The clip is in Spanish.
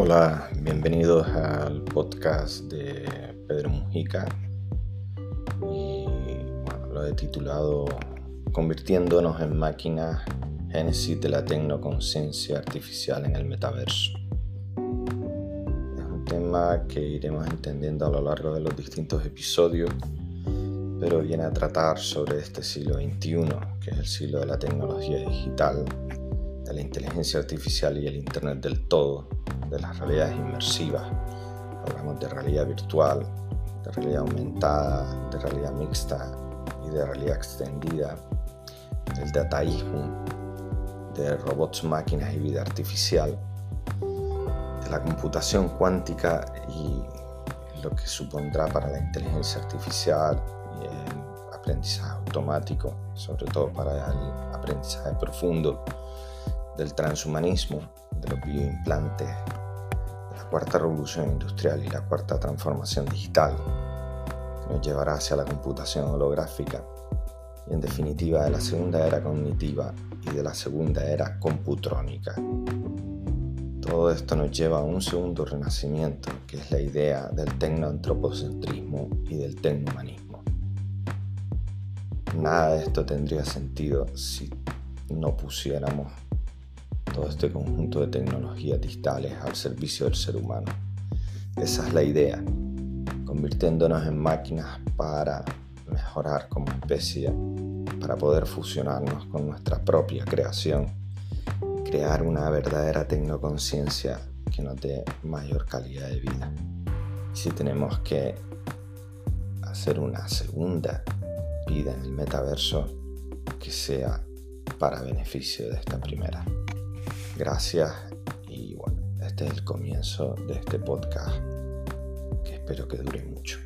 Hola, bienvenidos al podcast de Pedro Mujica y bueno, lo he titulado Convirtiéndonos en máquinas, Génesis de la Tecnoconciencia Artificial en el Metaverso. Es un tema que iremos entendiendo a lo largo de los distintos episodios, pero viene a tratar sobre este siglo XXI, que es el siglo de la tecnología digital, de la inteligencia artificial y el Internet del todo de las realidades inmersivas. Hablamos de realidad virtual, de realidad aumentada, de realidad mixta y de realidad extendida, del dataísmo, de robots, máquinas y vida artificial, de la computación cuántica y lo que supondrá para la inteligencia artificial y el aprendizaje automático, sobre todo para el aprendizaje profundo, del transhumanismo, de los bioimplantes, cuarta revolución industrial y la cuarta transformación digital, nos llevará hacia la computación holográfica y en definitiva de la segunda era cognitiva y de la segunda era computrónica. Todo esto nos lleva a un segundo renacimiento, que es la idea del tecnoantropocentrismo y del tecnohumanismo. Nada de esto tendría sentido si no pusiéramos todo este conjunto de tecnologías digitales al servicio del ser humano. Esa es la idea, convirtiéndonos en máquinas para mejorar como especie, para poder fusionarnos con nuestra propia creación, crear una verdadera tecnoconciencia que nos dé mayor calidad de vida. Si tenemos que hacer una segunda vida en el metaverso, que sea para beneficio de esta primera. Gracias y bueno, este es el comienzo de este podcast que espero que dure mucho.